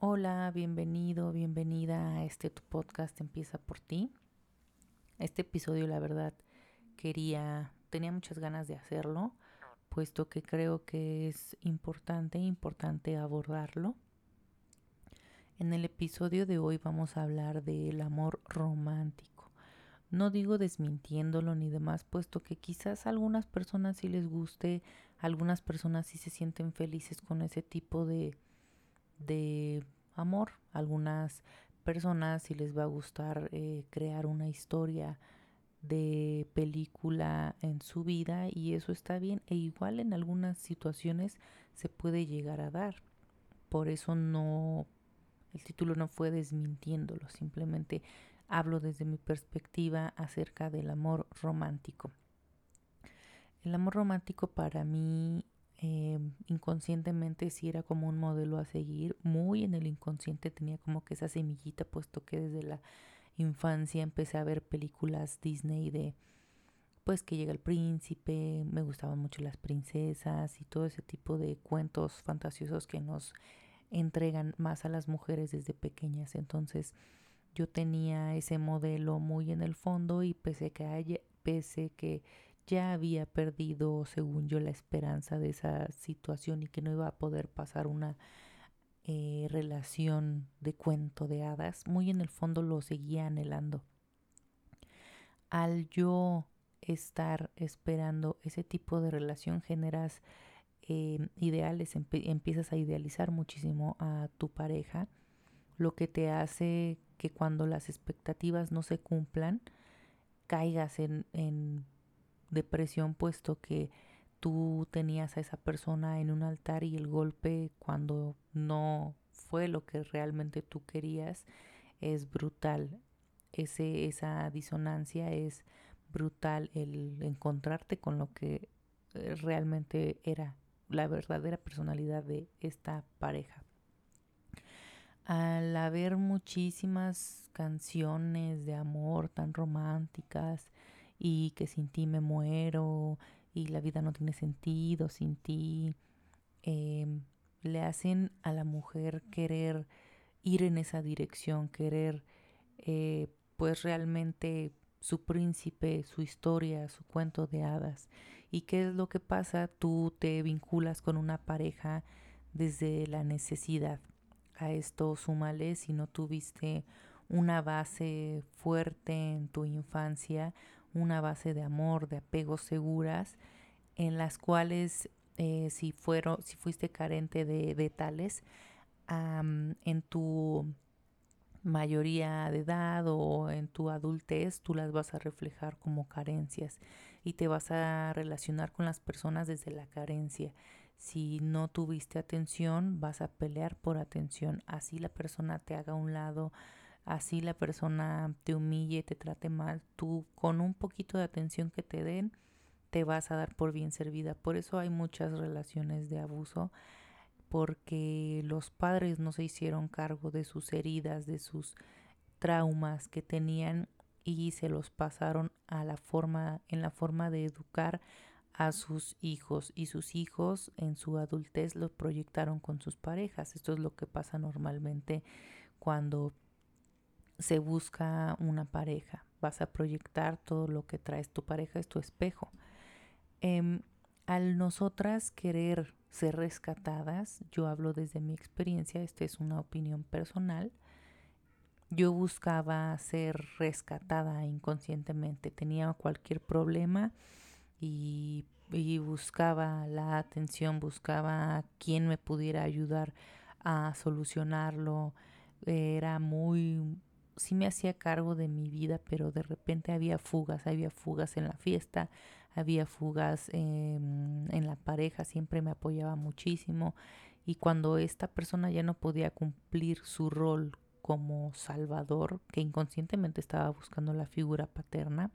Hola, bienvenido, bienvenida a este tu podcast Empieza por ti. Este episodio, la verdad, quería, tenía muchas ganas de hacerlo, puesto que creo que es importante, importante abordarlo. En el episodio de hoy vamos a hablar del amor romántico. No digo desmintiéndolo ni demás, puesto que quizás a algunas personas sí les guste, algunas personas sí se sienten felices con ese tipo de de amor. Algunas personas si les va a gustar eh, crear una historia de película en su vida y eso está bien e igual en algunas situaciones se puede llegar a dar. Por eso no, el título no fue desmintiéndolo, simplemente hablo desde mi perspectiva acerca del amor romántico. El amor romántico para mí eh, inconscientemente sí era como un modelo a seguir, muy en el inconsciente tenía como que esa semillita, puesto que desde la infancia empecé a ver películas Disney de pues que llega el príncipe, me gustaban mucho las princesas y todo ese tipo de cuentos fantasiosos que nos entregan más a las mujeres desde pequeñas. Entonces yo tenía ese modelo muy en el fondo y pese que haya, pese que ya había perdido, según yo, la esperanza de esa situación y que no iba a poder pasar una eh, relación de cuento de hadas, muy en el fondo lo seguía anhelando. Al yo estar esperando ese tipo de relación generas eh, ideales, empiezas a idealizar muchísimo a tu pareja, lo que te hace que cuando las expectativas no se cumplan, caigas en, en depresión puesto que tú tenías a esa persona en un altar y el golpe cuando no fue lo que realmente tú querías es brutal. Ese, esa disonancia es brutal el encontrarte con lo que eh, realmente era la verdadera personalidad de esta pareja. Al haber muchísimas canciones de amor tan románticas, y que sin ti me muero y la vida no tiene sentido sin ti. Em, le hacen a la mujer querer ir en esa dirección, querer eh, pues realmente su príncipe, su historia, su cuento de hadas. ¿Y qué es lo que pasa? Tú te vinculas con una pareja desde la necesidad. A esto súmale si no tuviste una base fuerte en tu infancia, una base de amor, de apegos seguras, en las cuales eh, si, fueron, si fuiste carente de, tales, en tu mayoría de edad o en tu adultez, tú las vas a reflejar como carencias y te vas a relacionar con las personas desde la carencia. Si no tuviste atención, vas a pelear por atención. Así la persona te haga un lado, así la persona te humille, te trate mal, tú con un poquito de atención que te den, te vas a dar por bien servida. Por eso hay muchas relaciones de abuso, porque los padres no se hicieron cargo de sus heridas, de sus traumas que tenían y se los pasaron a la forma en la forma de educar a sus hijos y sus hijos en su adultez los proyectaron con sus parejas. Esto es lo que pasa normalmente cuando se busca una pareja. Vas a proyectar todo lo que traes. Tu pareja es tu espejo. Em, al nosotras querer ser rescatadas, yo hablo desde mi experiencia, esta es una opinión personal, yo buscaba ser rescatada inconscientemente, tenía cualquier problema y, y buscaba la atención, buscaba quien me pudiera ayudar a solucionarlo, era muy sí me hacía cargo de mi vida, pero de repente había fugas, había fugas en la fiesta, había fugas en la pareja, siempre me apoyaba muchísimo y cuando esta persona ya no podía cumplir su rol como salvador, que inconscientemente estaba buscando la figura paterna,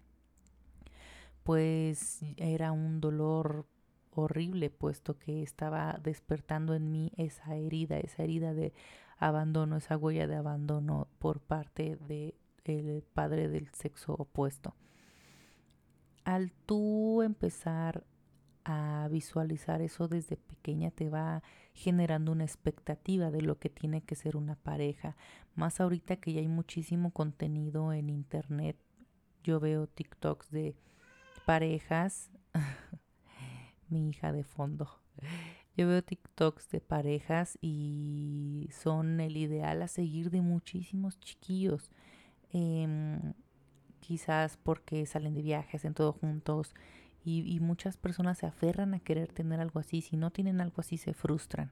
pues era un dolor horrible, puesto que estaba despertando en mí esa herida, esa herida de abandono, esa huella de abandono por parte del el padre del sexo opuesto. Al tú empezar a visualizar eso desde pequeña te va generando una expectativa de lo que tiene que ser una pareja. Más ahorita que ya hay muchísimo contenido en internet. Yo veo TikToks de parejas. Mi hija de fondo. Yo veo TikToks de parejas y son el ideal a seguir de muchísimos chiquillos. Em, quizás porque salen de viajes, en todos juntos y, muchas personas se aferran a querer tener algo así. Si no tienen algo así, se frustran.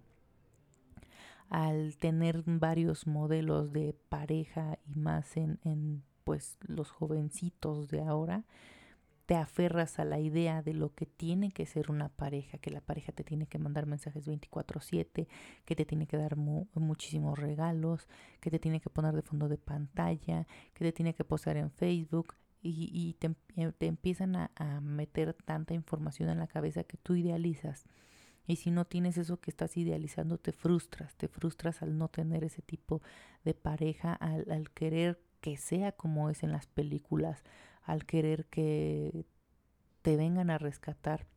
Al tener varios modelos de pareja y más en, en pues los jovencitos de ahora, te aferras a la idea de lo que tiene que ser una pareja, que la pareja te tiene que mandar mensajes 24/7, que te tiene que dar muchísimos regalos, que te tiene que poner de fondo de pantalla, que te tiene que posar en Facebook, y, te, empiezan a, meter tanta información en la cabeza que tú idealizas. Y si no tienes eso que estás idealizando, te frustras, te frustras al no tener ese tipo de pareja, al, al querer que sea como es en las películas, al querer que te vengan a rescatar.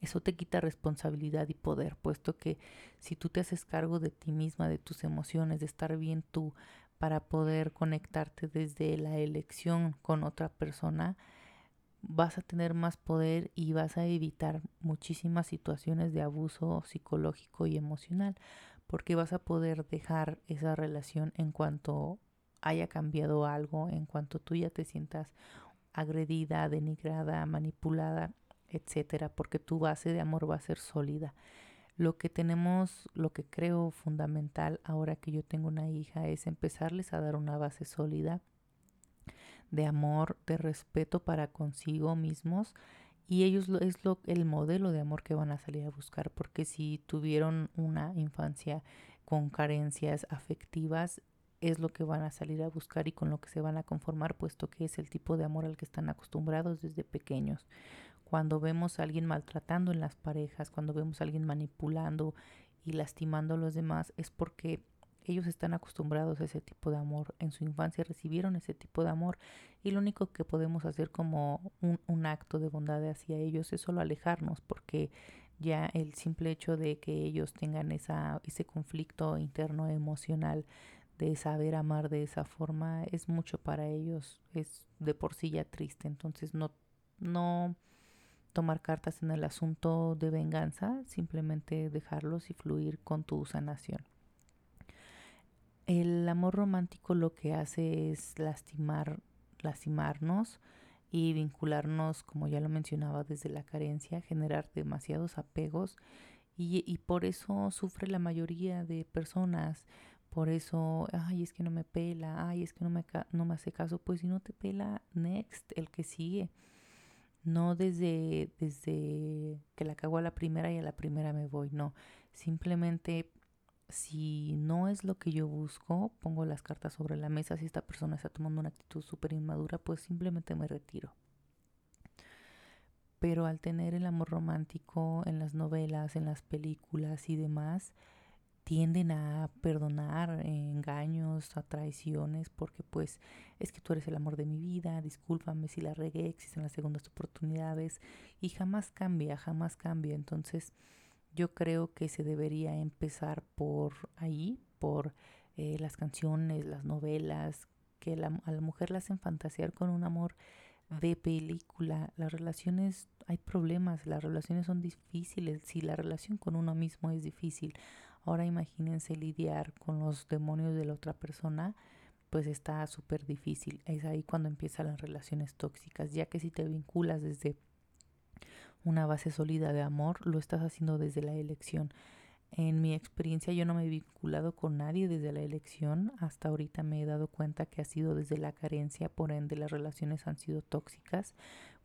Eso te quita responsabilidad y poder, puesto que si tú te haces cargo de ti misma, de tus emociones, de estar bien tú, para poder conectarte desde la elección con otra persona, vas a tener más poder y vas a evitar muchísimas situaciones de abuso psicológico y emocional, porque vas a poder dejar esa relación en cuanto haya cambiado algo, en cuanto tú ya te sientas agredida, denigrada, manipulada, etcétera, porque tu base de amor va a ser sólida. Lo que tenemos, lo que creo fundamental ahora que yo tengo una hija es empezarles a dar una base sólida de amor, de respeto para consigo mismos y ellos es lo, el modelo de amor que van a salir a buscar porque si tuvieron una infancia con carencias afectivas es lo que van a salir a buscar y con lo que se van a conformar puesto que es el tipo de amor al que están acostumbrados desde pequeños cuando vemos a alguien maltratando en las parejas, cuando vemos a alguien manipulando y lastimando a los demás, es porque ellos están acostumbrados a ese tipo de amor. En su infancia recibieron ese tipo de amor y lo único que podemos hacer como un, acto de bondad hacia ellos es solo alejarnos porque ya el simple hecho de que ellos tengan esa, ese conflicto interno emocional de saber amar de esa forma es mucho para ellos, es de por sí ya triste, entonces no, no, tomar cartas en el asunto de venganza, simplemente dejarlos y fluir con tu sanación. El amor romántico lo que hace es lastimar, lastimarnos y vincularnos, como ya lo mencionaba, desde la carencia, generar demasiados apegos y, y por eso sufre la mayoría de personas. Por eso, ay, es que no me pela, ay, es que no me, no me hace caso. Pues si no te pela, next, el que sigue no desde, desde que la cago a la primera y a la primera me voy, no. Simplemente si no es lo que yo busco, pongo las cartas sobre la mesa. Si esta persona está tomando una actitud súper inmadura, pues simplemente me retiro. Pero al tener el amor romántico en las novelas, en las películas y demás, tienden a perdonar engaños, a traiciones, porque pues es que tú eres el amor de mi vida, discúlpame si la regué, existen las segundas oportunidades y jamás cambia, jamás cambia. Entonces yo creo que se debería empezar por ahí, por eh, las canciones, las novelas, que a la mujer la hacen fantasear con un amor de película. Las relaciones, hay problemas, las relaciones son difíciles. Si la relación con uno mismo es difícil, Ahora imagínense lidiar con los demonios de la otra persona, pues está súper difícil. Es ahí cuando empiezan las relaciones tóxicas, ya que si te vinculas desde una base sólida de amor, lo estás haciendo desde la elección. En mi experiencia yo no me he vinculado con nadie desde la elección. Hasta ahorita me he dado cuenta que ha sido desde la carencia, por ende las relaciones han sido tóxicas.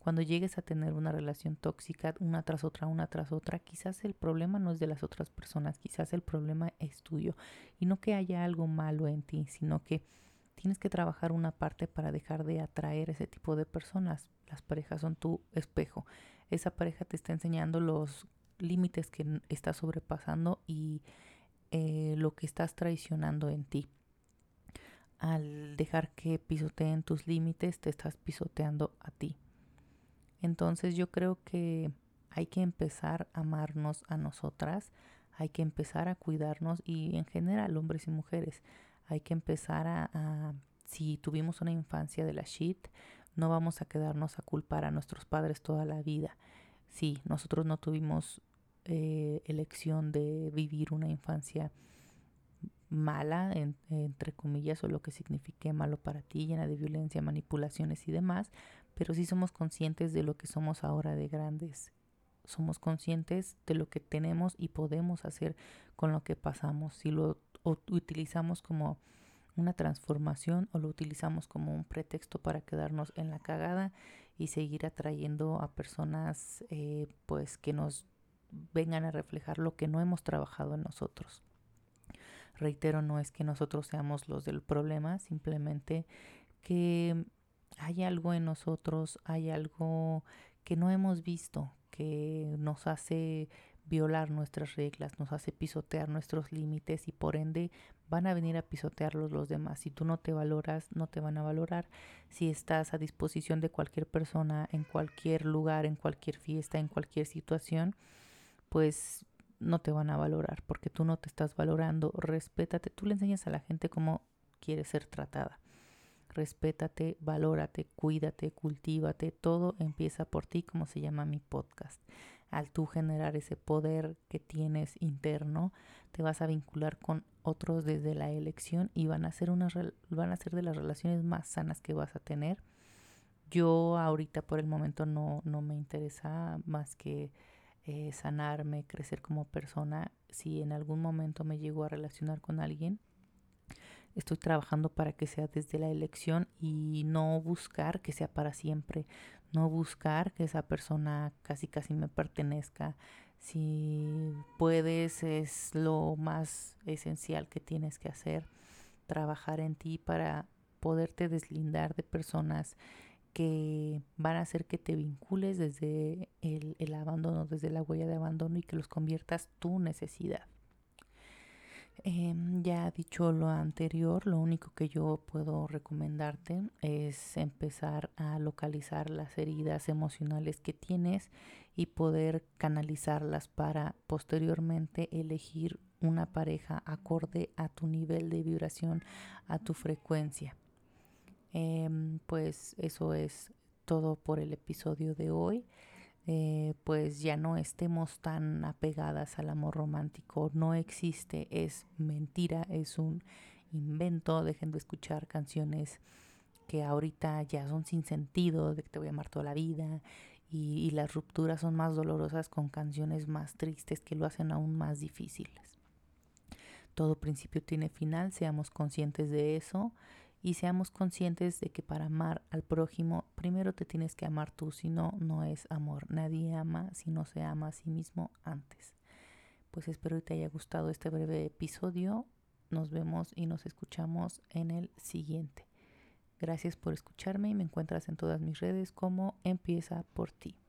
Cuando llegues a tener una relación tóxica una tras otra, una tras otra, quizás el problema no es de las otras personas, quizás el problema es tuyo. Y no que haya algo malo en ti, sino que tienes que trabajar una parte para dejar de atraer ese tipo de personas. Las parejas son tu espejo. Esa pareja te está enseñando los límites que estás sobrepasando y eh, lo que estás traicionando en ti. Al dejar que pisoteen tus límites, te estás pisoteando a ti. Entonces yo creo que hay que empezar a amarnos a nosotras, hay que empezar a cuidarnos y en general hombres y mujeres, hay que empezar a, si tuvimos una infancia de la shit, no vamos a quedarnos a culpar a nuestros padres toda la vida. Sí, nosotros no tuvimos eh, elección de vivir una infancia mala, entre comillas, o lo que signifique malo para ti, llena de violencia, manipulaciones y demás, pero sí somos conscientes de lo que somos ahora de grandes. Somos conscientes de lo que tenemos y podemos hacer con lo que pasamos. Si lo utilizamos como una transformación o lo utilizamos como un pretexto para quedarnos en la cagada y seguir atrayendo a personas eh, pues que nos vengan a reflejar lo que no hemos trabajado en nosotros. Reitero, no es que nosotros seamos los del problema, simplemente que hay algo en nosotros, hay algo que no hemos visto, que nos hace violar nuestras reglas, nos hace pisotear nuestros límites y por ende van a venir a pisotearlos los demás. Si tú no te valoras, no te van a valorar. Si estás a disposición de cualquier persona, en cualquier lugar, en cualquier fiesta, en cualquier situación, pues no te van a valorar porque tú no te estás valorando. Respétate. Tú le enseñas a la gente cómo quiere ser tratada. Respétate, valórate, cuídate, cultívate. Todo empieza por ti, como se llama mi podcast al tú generar ese poder que tienes interno, te vas a vincular con otros desde la elección y van a ser unas van a ser de las relaciones más sanas que vas a tener. Yo ahorita por el momento no, no me interesa más que eh, sanarme, crecer como persona. Si en algún momento me llego a relacionar con alguien, estoy trabajando para que sea desde la elección y no buscar que sea para siempre, no buscar que esa persona casi casi me pertenezca. Si puedes es lo más esencial que tienes que hacer, trabajar en ti para poderte deslindar de personas que van a hacer que te vincules desde el, el abandono, desde la huella de abandono y que los conviertas tu necesidad. Eh, ya dicho lo anterior, lo único que yo puedo recomendarte es empezar a localizar las heridas emocionales que tienes y poder canalizarlas para posteriormente elegir una pareja acorde a tu nivel de vibración, a tu frecuencia. Eh, pues eso es todo por el episodio de hoy. Eh, pues ya no estemos tan apegadas al amor romántico. No existe, es mentira, es un invento. Dejen de escuchar canciones que ahorita ya son sin sentido, de que te voy a amar toda la vida. Y, y las rupturas son más dolorosas con canciones más tristes que lo hacen aún más difíciles. Todo principio tiene final, seamos conscientes de eso y seamos conscientes de que para amar al prójimo, primero te tienes que amar tú, si no, no es amor. Nadie ama si no se ama a sí mismo antes. Pues espero que te haya gustado este breve episodio. Nos vemos y nos escuchamos en el siguiente. Gracias por escucharme y me encuentras en todas mis redes como Empieza por ti.